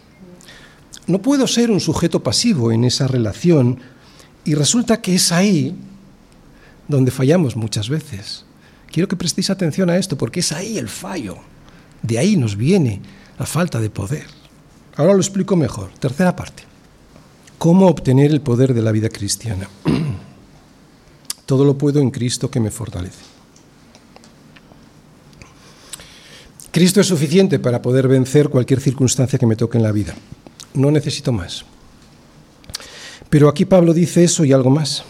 No puedo ser un sujeto pasivo en esa relación y resulta que es ahí donde fallamos muchas veces. Quiero que prestéis atención a esto porque es ahí el fallo. De ahí nos viene la falta de poder. Ahora lo explico mejor. Tercera parte. ¿Cómo obtener el poder de la vida cristiana? Todo lo puedo en Cristo que me fortalece. Cristo es suficiente para poder vencer cualquier circunstancia que me toque en la vida. No necesito más. Pero aquí Pablo dice eso y algo más.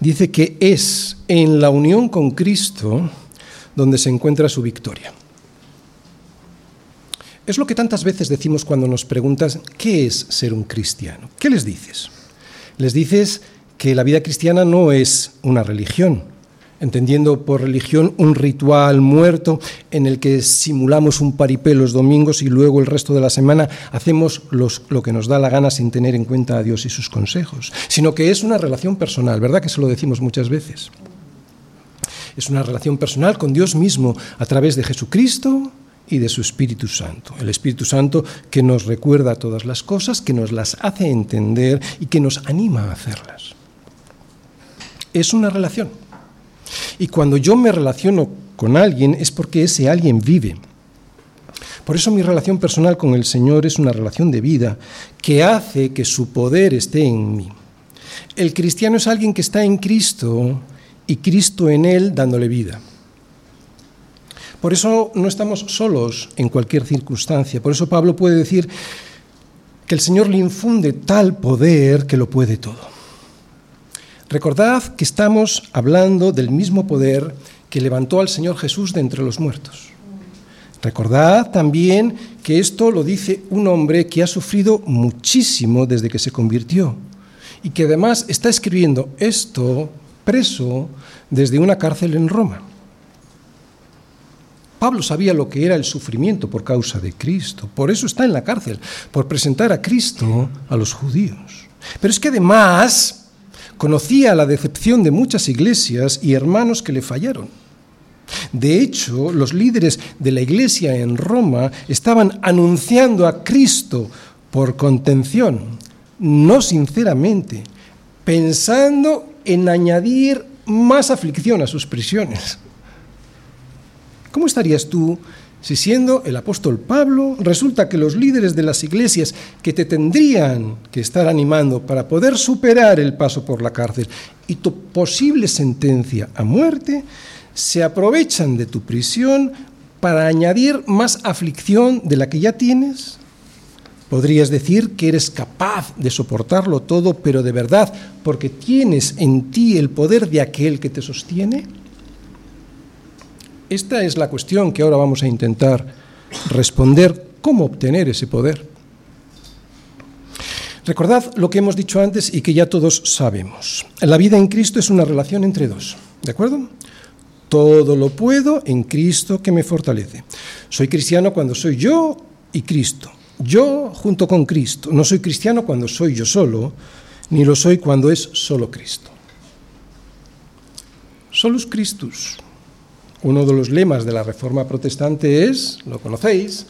Dice que es en la unión con Cristo donde se encuentra su victoria. Es lo que tantas veces decimos cuando nos preguntas qué es ser un cristiano. ¿Qué les dices? Les dices que la vida cristiana no es una religión, entendiendo por religión un ritual muerto en el que simulamos un paripé los domingos y luego el resto de la semana hacemos lo que nos da la gana sin tener en cuenta a Dios y sus consejos, sino que es una relación personal, ¿verdad que se lo decimos muchas veces? Es una relación personal con Dios mismo a través de Jesucristo, y de su Espíritu Santo. El Espíritu Santo que nos recuerda todas las cosas, que nos las hace entender y que nos anima a hacerlas. Es una relación. Y cuando yo me relaciono con alguien es porque ese alguien vive. Por eso mi relación personal con el Señor es una relación de vida que hace que su poder esté en mí. El cristiano es alguien que está en Cristo y Cristo en él dándole vida. Por eso no estamos solos en cualquier circunstancia. Por eso Pablo puede decir, que el Señor le infunde tal poder que lo puede todo. Recordad que estamos hablando del mismo poder que levantó al Señor Jesús de entre los muertos. Recordad también que esto lo dice un hombre que ha sufrido muchísimo desde que se convirtió y que además está escribiendo esto preso desde una cárcel en Roma. Pablo sabía lo que era el sufrimiento por causa de Cristo, por eso está en la cárcel, por presentar a Cristo a los judíos. Pero es que además conocía la decepción de muchas iglesias y hermanos que le fallaron. De hecho, los líderes de la iglesia en Roma estaban anunciando a Cristo por contención, no sinceramente, pensando en añadir más aflicción a sus prisiones. ¿Cómo estarías tú si siendo el apóstol Pablo resulta que los líderes de las iglesias que te tendrían que estar animando para poder superar el paso por la cárcel y tu posible sentencia a muerte, se aprovechan de tu prisión para añadir más aflicción de la que ya tienes? Podrías decir que eres capaz de soportarlo todo, pero de verdad, porque tienes en ti el poder de aquel que te sostiene. Esta es la cuestión que ahora vamos a intentar responder, cómo obtener ese poder. Recordad lo que hemos dicho antes y que ya todos sabemos. La vida en Cristo es una relación entre dos, ¿de acuerdo? Todo lo puedo en Cristo que me fortalece. Soy cristiano cuando soy yo y Cristo. Yo junto con Cristo. No soy cristiano cuando soy yo solo, ni lo soy cuando es solo Cristo. Solus Christus. Uno de los lemas de la Reforma Protestante es, lo conocéis,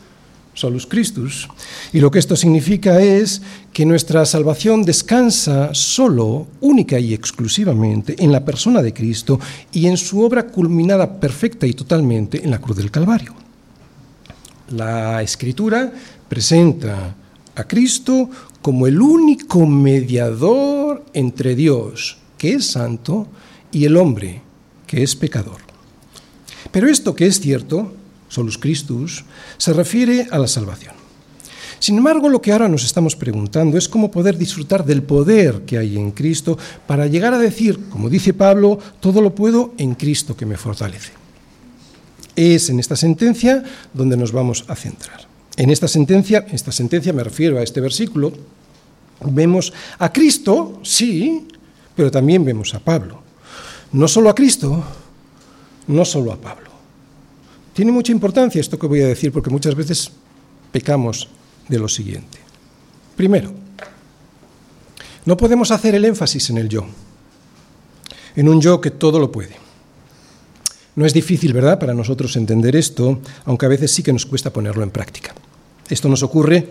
solus Christus. Y lo que esto significa es que nuestra salvación descansa solo, única y exclusivamente en la persona de Cristo y en su obra culminada perfecta y totalmente en la cruz del Calvario. La Escritura presenta a Cristo como el único mediador entre Dios, que es santo, y el hombre, que es pecador. Pero esto que es cierto, solus Christus, se refiere a la salvación. Sin embargo, lo que ahora nos estamos preguntando es cómo poder disfrutar del poder que hay en Cristo para llegar a decir, como dice Pablo, todo lo puedo en Cristo que me fortalece. Es en esta sentencia donde nos vamos a centrar. En esta sentencia, esta sentencia me refiero a este versículo, vemos a Cristo, sí, pero también vemos a Pablo. No solo a Cristo, no solo a Pablo. Tiene mucha importancia esto que voy a decir porque muchas veces pecamos de lo siguiente. Primero, no podemos hacer el énfasis en el yo, en un yo que todo lo puede. No es difícil, ¿verdad?, para nosotros entender esto, aunque a veces sí que nos cuesta ponerlo en práctica. Esto nos ocurre,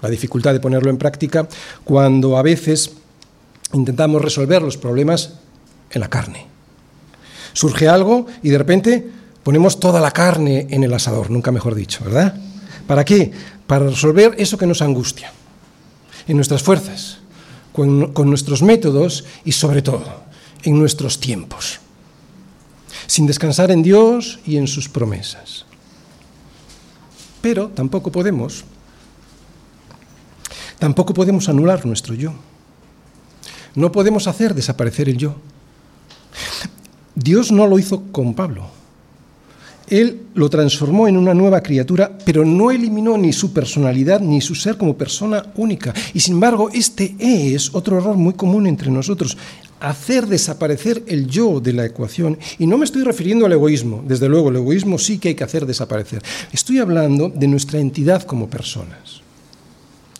la dificultad de ponerlo en práctica, cuando a veces intentamos resolver los problemas en la carne. Surge algo y de repente ponemos toda la carne en el asador, nunca mejor dicho, ¿verdad? ¿Para qué? Para resolver eso que nos angustia, en nuestras fuerzas, con, nuestros métodos y sobre todo en nuestros tiempos, sin descansar en Dios y en sus promesas. Pero tampoco podemos, tampoco podemos anular nuestro yo. No podemos hacer desaparecer el yo. Dios no lo hizo con Pablo. Él lo transformó en una nueva criatura, pero no eliminó ni su personalidad ni su ser como persona única. Y sin embargo, este es otro error muy común entre nosotros, hacer desaparecer el yo de la ecuación. Y no me estoy refiriendo al egoísmo, desde luego, el egoísmo sí que hay que hacer desaparecer. Estoy hablando de nuestra entidad como personas.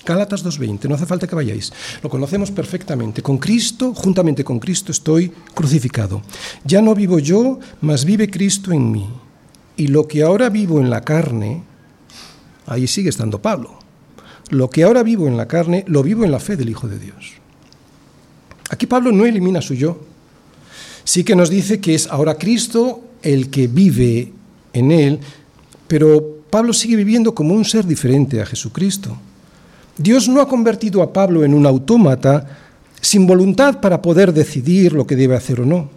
Gálatas 2.20, no hace falta que vayáis, lo conocemos perfectamente. Con Cristo, juntamente con Cristo estoy crucificado. Ya no vivo yo, mas vive Cristo en mí. Y lo que ahora vivo en la carne, ahí sigue estando Pablo. Lo que ahora vivo en la carne, lo vivo en la fe del Hijo de Dios. Aquí Pablo no elimina su yo. Sí que nos dice que es ahora Cristo el que vive en él, pero Pablo sigue viviendo como un ser diferente a Jesucristo. Dios no ha convertido a Pablo en un autómata sin voluntad para poder decidir lo que debe hacer o no.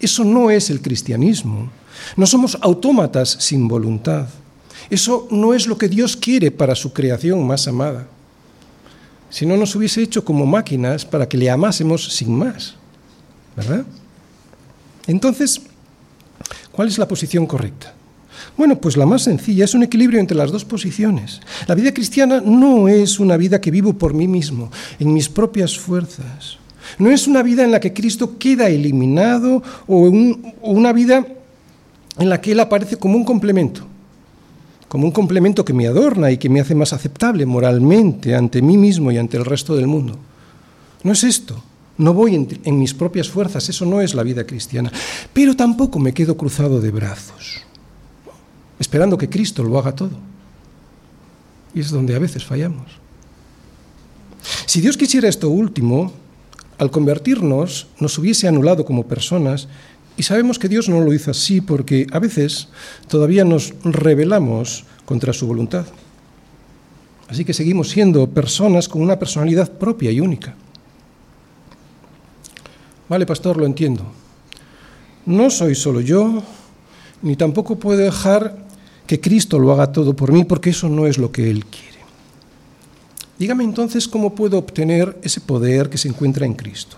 Eso no es el cristianismo. No somos autómatas sin voluntad. Eso no es lo que Dios quiere para su creación más amada. Si no nos hubiese hecho como máquinas para que le amásemos sin más. ¿Verdad? Entonces, ¿cuál es la posición correcta? Bueno, pues la más sencilla es un equilibrio entre las dos posiciones. La vida cristiana no es una vida que vivo por mí mismo, en mis propias fuerzas. No es una vida en la que Cristo queda eliminado o, una vida en la que Él aparece como un complemento, como un complemento que me adorna y que me hace más aceptable moralmente ante mí mismo y ante el resto del mundo. No es esto. No voy en, mis propias fuerzas, eso no es la vida cristiana. Pero tampoco me quedo cruzado de brazos esperando que Cristo lo haga todo. Y es donde a veces fallamos. Si Dios quisiera esto último, al convertirnos nos hubiese anulado como personas y sabemos que Dios no lo hizo así porque a veces todavía nos rebelamos contra su voluntad. Así que seguimos siendo personas con una personalidad propia y única. Vale, pastor, lo entiendo. No soy solo yo, ni tampoco puedo dejar que Cristo lo haga todo por mí, porque eso no es lo que Él quiere. Dígame entonces cómo puedo obtener ese poder que se encuentra en Cristo.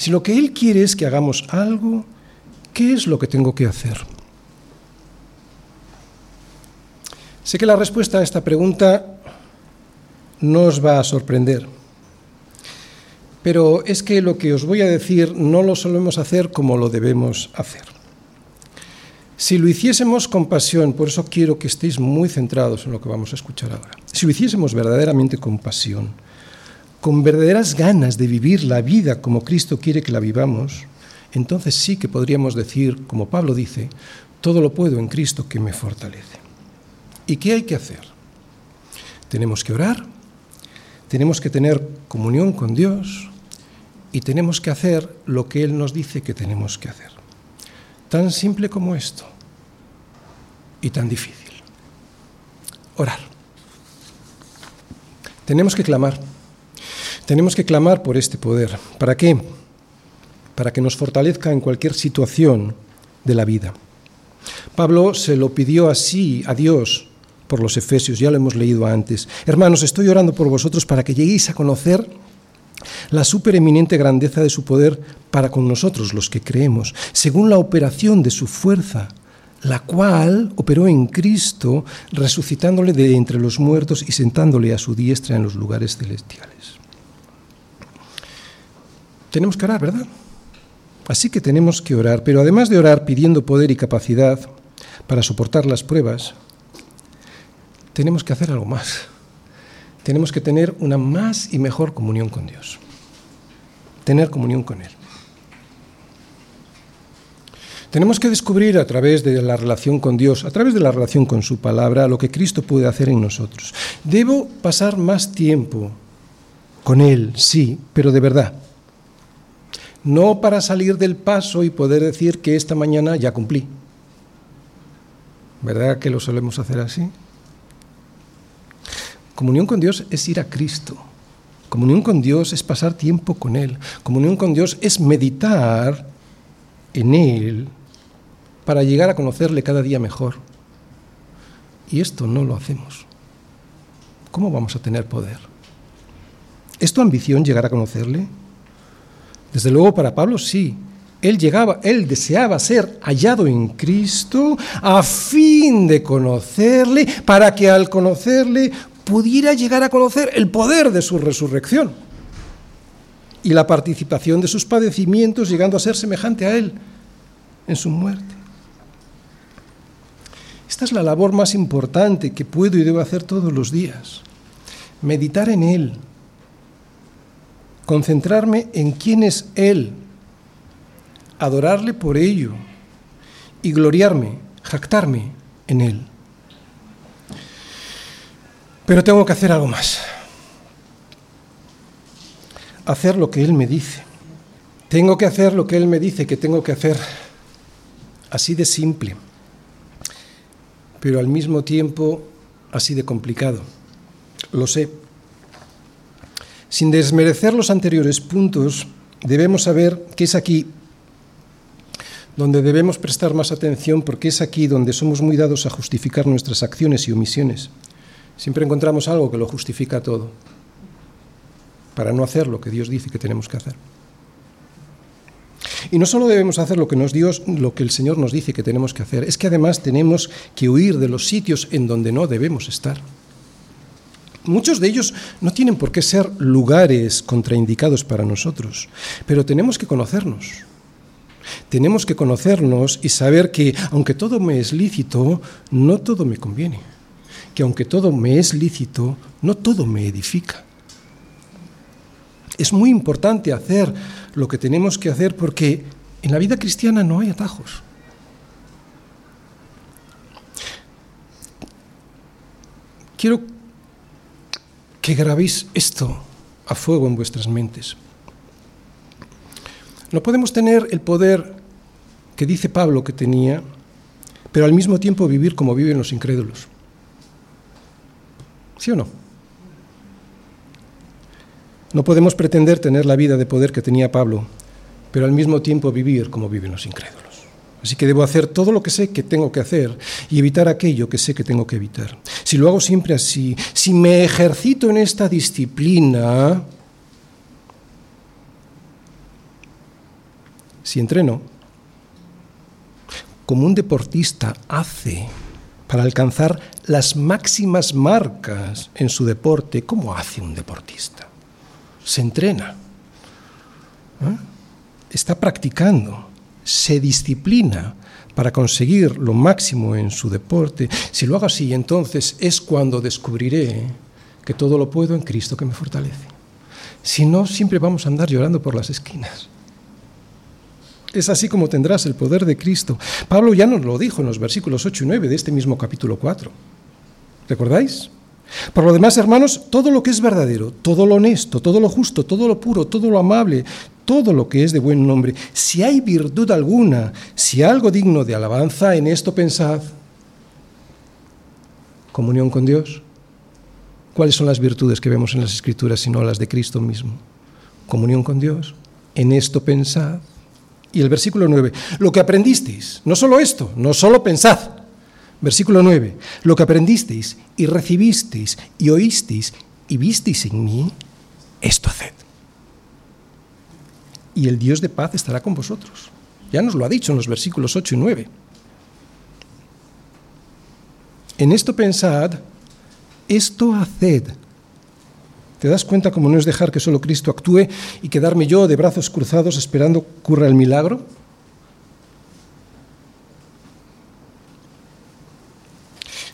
Si lo que Él quiere es que hagamos algo, ¿qué es lo que tengo que hacer? Sé que la respuesta a esta pregunta no os va a sorprender, pero es que lo que os voy a decir no lo solemos hacer como lo debemos hacer. Si lo hiciésemos con pasión, por eso quiero que estéis muy centrados en lo que vamos a escuchar ahora, si lo hiciésemos verdaderamente con pasión, con verdaderas ganas de vivir la vida como Cristo quiere que la vivamos, entonces sí que podríamos decir, como Pablo dice, todo lo puedo en Cristo que me fortalece. ¿Y qué hay que hacer? Tenemos que orar, tenemos que tener comunión con Dios y tenemos que hacer lo que Él nos dice que tenemos que hacer. Tan simple como esto y tan difícil. Orar. Tenemos que clamar. Tenemos que clamar por este poder. ¿Para qué? Para que nos fortalezca en cualquier situación de la vida. Pablo se lo pidió así a Dios por los Efesios, ya lo hemos leído antes. Hermanos, estoy orando por vosotros para que lleguéis a conocer la supereminente grandeza de su poder para con nosotros los que creemos, según la operación de su fuerza, la cual operó en Cristo, resucitándole de entre los muertos y sentándole a su diestra en los lugares celestiales. Tenemos que orar, ¿verdad? Así que tenemos que orar, pero además de orar pidiendo poder y capacidad para soportar las pruebas, tenemos que hacer algo más. Tenemos que tener una más y mejor comunión con Dios tener comunión con Él. Tenemos que descubrir a través de la relación con Dios, a través de la relación con su palabra, lo que Cristo puede hacer en nosotros. Debo pasar más tiempo con Él, sí, pero de verdad. No para salir del paso y poder decir que esta mañana ya cumplí. ¿Verdad que lo solemos hacer así? Comunión con Dios es ir a Cristo Comunión con Dios es pasar tiempo con Él. Comunión con Dios es meditar en Él para llegar a conocerle cada día mejor. Y esto no lo hacemos. ¿Cómo vamos a tener poder? ¿Es tu ambición llegar a conocerle? Desde luego para Pablo sí. Él llegaba, él deseaba ser hallado en Cristo a fin de conocerle, para que al conocerle pudiera llegar a conocer el poder de su resurrección y la participación de sus padecimientos llegando a ser semejante a Él en su muerte. Esta es la labor más importante que puedo y debo hacer todos los días. Meditar en Él, concentrarme en quién es Él, adorarle por ello y gloriarme, jactarme en Él. Pero tengo que hacer algo más. Hacer lo que Él me dice. Tengo que hacer lo que Él me dice que tengo que hacer. Así de simple. Pero al mismo tiempo así de complicado. Lo sé. Sin desmerecer los anteriores puntos, debemos saber que es aquí donde debemos prestar más atención porque es aquí donde somos muy dados a justificar nuestras acciones y omisiones. Siempre encontramos algo que lo justifica todo. para no hacer lo que Dios dice que tenemos que hacer. Y no solo debemos hacer lo que, nos Dios, lo que el Señor nos dice que tenemos que hacer, es que además tenemos que huir de los sitios en donde no debemos estar. Muchos de ellos no tienen por qué ser lugares contraindicados para nosotros, pero tenemos que conocernos. Tenemos que conocernos y saber que aunque todo me es lícito, no todo me conviene. Que aunque todo me es lícito, no todo me edifica. Es muy importante hacer lo que tenemos que hacer porque en la vida cristiana no hay atajos. Quiero que grabéis esto a fuego en vuestras mentes. No podemos tener el poder que dice Pablo que tenía, pero al mismo tiempo vivir como viven los incrédulos. ¿Sí o no? No podemos pretender tener la vida de poder que tenía Pablo, pero al mismo tiempo vivir como viven los incrédulos. Así que debo hacer todo lo que sé que tengo que hacer y evitar aquello que sé que tengo que evitar. Si lo hago siempre así, si me ejercito en esta disciplina, si entreno, como un deportista hace para alcanzar las máximas marcas en su deporte, ¿cómo hace un deportista? Se entrena, ¿eh? está practicando se disciplina para conseguir lo máximo en su deporte, si lo hago así, entonces es cuando descubriré que todo lo puedo en Cristo que me fortalece. Si no, siempre vamos a andar llorando por las esquinas. Es así como tendrás el poder de Cristo. Pablo ya nos lo dijo en los versículos 8 y 9 de este mismo capítulo 4. ¿Recordáis? Por lo demás, hermanos, todo lo que es verdadero, todo lo honesto, todo lo justo, todo lo puro, todo lo amable, todo lo que es de buen nombre, si hay virtud alguna, si algo digno de alabanza, en esto pensad. Comunión con Dios. ¿Cuáles son las virtudes que vemos en las Escrituras sino las de Cristo mismo? Comunión con Dios. En esto pensad. Y el versículo 9, lo que aprendisteis, no solo esto, no solo pensad, Versículo 9. Lo que aprendisteis y recibisteis y oísteis y visteis en mí, esto haced. Y el Dios de paz estará con vosotros. Ya nos lo ha dicho en los versículos 8 y 9. En esto pensad, esto haced. ¿Te das cuenta cómo no es dejar que solo Cristo actúe y quedarme yo de brazos cruzados esperando ocurra el milagro?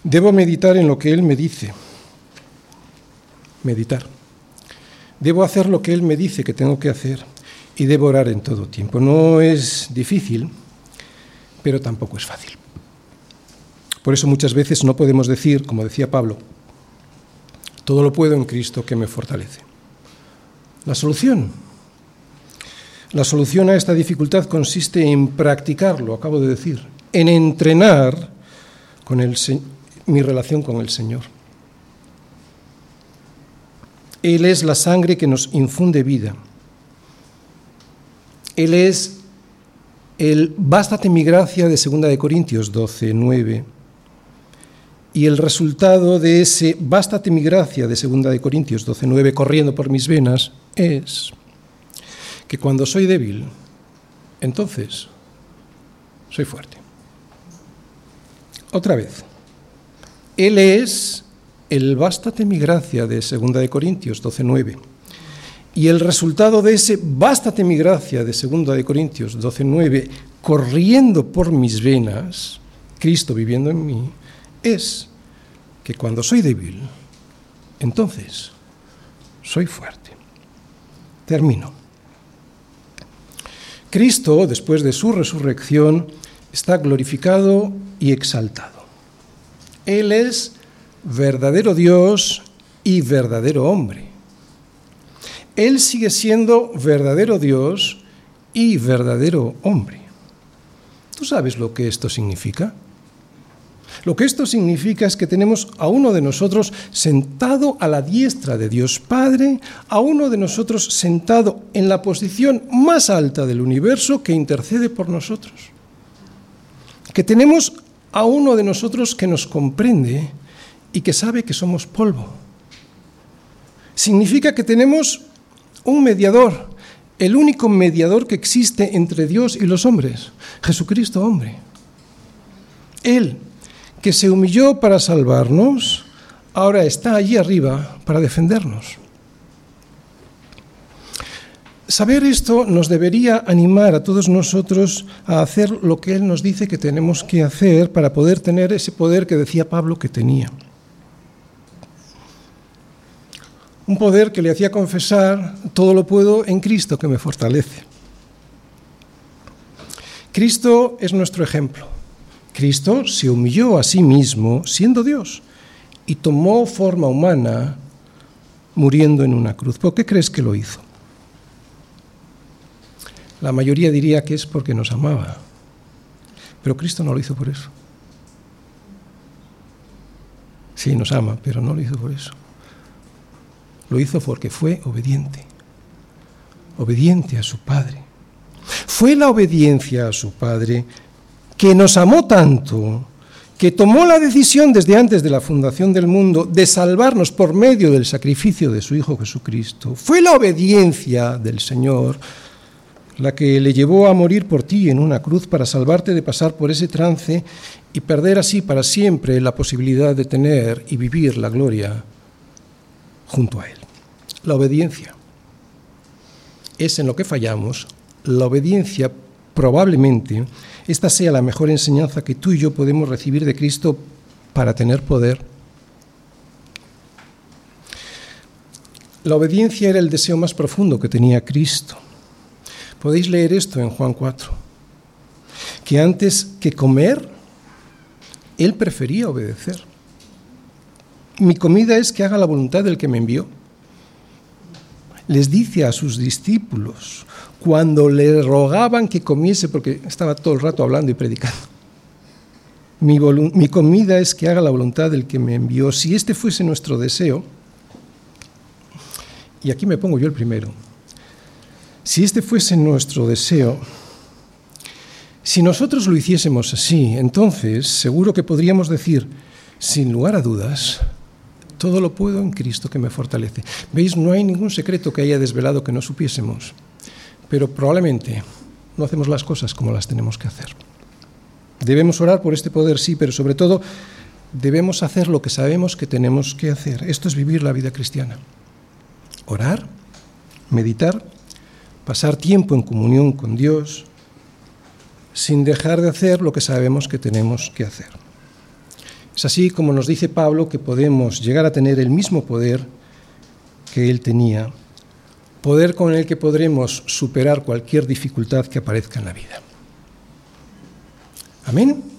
Debo meditar en lo que Él me dice. Meditar. Debo hacer lo que Él me dice que tengo que hacer y debo orar en todo tiempo. No es difícil, pero tampoco es fácil. Por eso muchas veces no podemos decir, como decía Pablo, todo lo puedo en Cristo que me fortalece. La solución. La solución a esta dificultad consiste en practicarlo, acabo de decir, en entrenar con mi relación con el Señor. Él es la sangre que nos infunde vida. Él es el bástate mi gracia de 2 de Corintios 12, 9. Y el resultado de ese bástate mi gracia de 2 de Corintios 12, 9 corriendo por mis venas es que cuando soy débil, entonces soy fuerte. Otra vez. Él es el bástate mi gracia de 2 de Corintios 12:9. Y el resultado de ese bástate mi gracia de 2 de Corintios 12:9 corriendo por mis venas, Cristo viviendo en mí, es que cuando soy débil, entonces soy fuerte. Termino. Cristo, después de su resurrección, está glorificado y exaltado. Él es verdadero Dios y verdadero hombre. Él sigue siendo verdadero Dios y verdadero hombre. ¿Tú sabes lo que esto significa? Lo que esto significa es que tenemos a uno de nosotros sentado a la diestra de Dios Padre, a uno de nosotros sentado en la posición más alta del universo que intercede por nosotros. Que tenemos a uno de nosotros que nos comprende y que sabe que somos polvo. Significa que tenemos un mediador, el único mediador que existe entre Dios y los hombres, Jesucristo hombre. Él, que se humilló para salvarnos, ahora está allí arriba para defendernos. Saber esto nos debería animar a todos nosotros a hacer lo que Él nos dice que tenemos que hacer para poder tener ese poder que decía Pablo que tenía. Un poder que le hacía confesar, todo lo puedo en Cristo que me fortalece. Cristo es nuestro ejemplo. Cristo se humilló a sí mismo siendo Dios y tomó forma humana muriendo en una cruz. ¿Por qué crees que lo hizo? La mayoría diría que es porque nos amaba, pero Cristo no lo hizo por eso. Sí, nos ama, pero no lo hizo por eso. Lo hizo porque fue obediente, obediente a su Padre. Fue la obediencia a su Padre que nos amó tanto, que tomó la decisión desde antes de la fundación del mundo de salvarnos por medio del sacrificio de su Hijo Jesucristo. Fue la obediencia del Señor la que le llevó a morir por ti en una cruz para salvarte de pasar por ese trance y perder así para siempre la posibilidad de tener y vivir la gloria junto a Él. La obediencia es en lo que fallamos. La obediencia probablemente esta sea la mejor enseñanza que tú y yo podemos recibir de Cristo para tener poder. La obediencia era el deseo más profundo que tenía Cristo. Podéis leer esto en Juan 4, que antes que comer, él prefería obedecer. Mi comida es que haga la voluntad del que me envió. Les dice a sus discípulos, cuando le rogaban que comiese, porque estaba todo el rato hablando y predicando, mi, mi comida es que haga la voluntad del que me envió. Si este fuese nuestro deseo, y aquí me pongo yo el primero, si este fuese nuestro deseo, si nosotros lo hiciésemos así, entonces seguro que podríamos decir, sin lugar a dudas, todo lo puedo en Cristo que me fortalece. ¿Veis? No hay ningún secreto que haya desvelado que no supiésemos, pero probablemente no hacemos las cosas como las tenemos que hacer. Debemos orar por este poder, sí, pero sobre todo debemos hacer lo que sabemos que tenemos que hacer. Esto es vivir la vida cristiana. Orar, meditar pasar tiempo en comunión con Dios sin dejar de hacer lo que sabemos que tenemos que hacer. Es así como nos dice Pablo que podemos llegar a tener el mismo poder que él tenía, poder con el que podremos superar cualquier dificultad que aparezca en la vida. Amén.